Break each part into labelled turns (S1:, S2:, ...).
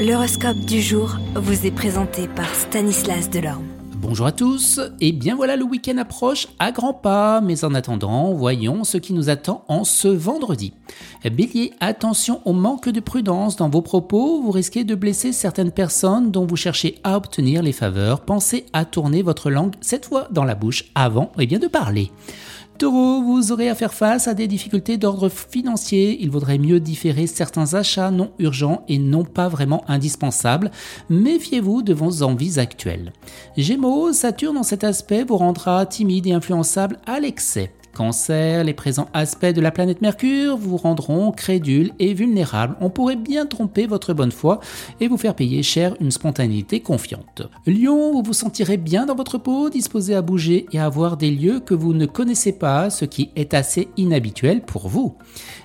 S1: L'horoscope du jour vous est présenté par Stanislas Delorme.
S2: Bonjour à tous, et bien voilà le week-end approche à grands pas, mais en attendant, voyons ce qui nous attend en ce vendredi. Bélier, attention au manque de prudence dans vos propos, vous risquez de blesser certaines personnes dont vous cherchez à obtenir les faveurs, pensez à tourner votre langue cette fois dans la bouche avant et bien, de parler. Taureau, vous aurez à faire face à des difficultés d'ordre financier. Il vaudrait mieux différer certains achats non urgents et non pas vraiment indispensables. Méfiez-vous de vos envies actuelles. Gémeaux, Saturne en cet aspect vous rendra timide et influençable à l'excès. Cancer, les présents aspects de la planète Mercure vous rendront crédule et vulnérable. On pourrait bien tromper votre bonne foi et vous faire payer cher une spontanéité confiante. Lion, vous vous sentirez bien dans votre peau, disposé à bouger et à voir des lieux que vous ne connaissez pas, ce qui est assez inhabituel pour vous.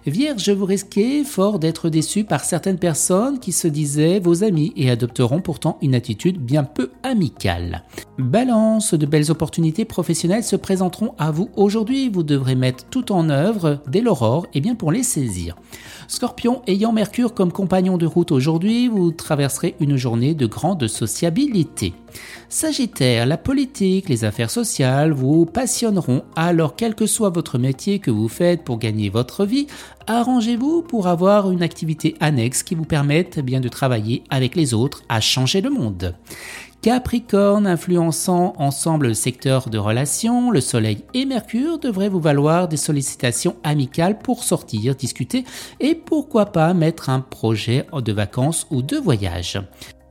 S2: Vierge, vous risquez fort d'être déçu par certaines personnes qui se disaient vos amis et adopteront pourtant une attitude bien peu amicale. Balance, de belles opportunités professionnelles se présenteront à vous aujourd'hui vous devrez mettre tout en œuvre dès l'aurore et bien pour les saisir. Scorpion, ayant Mercure comme compagnon de route aujourd'hui, vous traverserez une journée de grande sociabilité. Sagittaire, la politique, les affaires sociales vous passionneront, alors quel que soit votre métier que vous faites pour gagner votre vie, arrangez-vous pour avoir une activité annexe qui vous permette bien de travailler avec les autres à changer le monde. Capricorne influençant ensemble le secteur de relations, le Soleil et Mercure devraient vous valoir des sollicitations amicales pour sortir, discuter et pourquoi pas mettre un projet de vacances ou de voyage.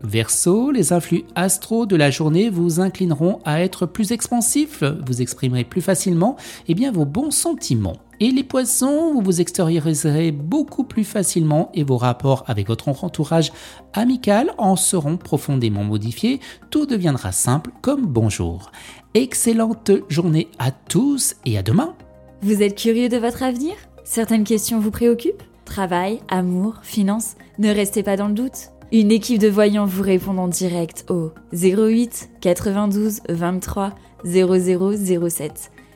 S2: Verseau, les influx astro de la journée vous inclineront à être plus expansif, vous exprimerez plus facilement eh bien, vos bons sentiments. Et les poissons, vous vous extérioriserez beaucoup plus facilement et vos rapports avec votre entourage amical en seront profondément modifiés. Tout deviendra simple comme bonjour. Excellente journée à tous et à demain.
S3: Vous êtes curieux de votre avenir? Certaines questions vous préoccupent? Travail, amour, finances? Ne restez pas dans le doute. Une équipe de voyants vous répond en direct au 08 92 23 0007.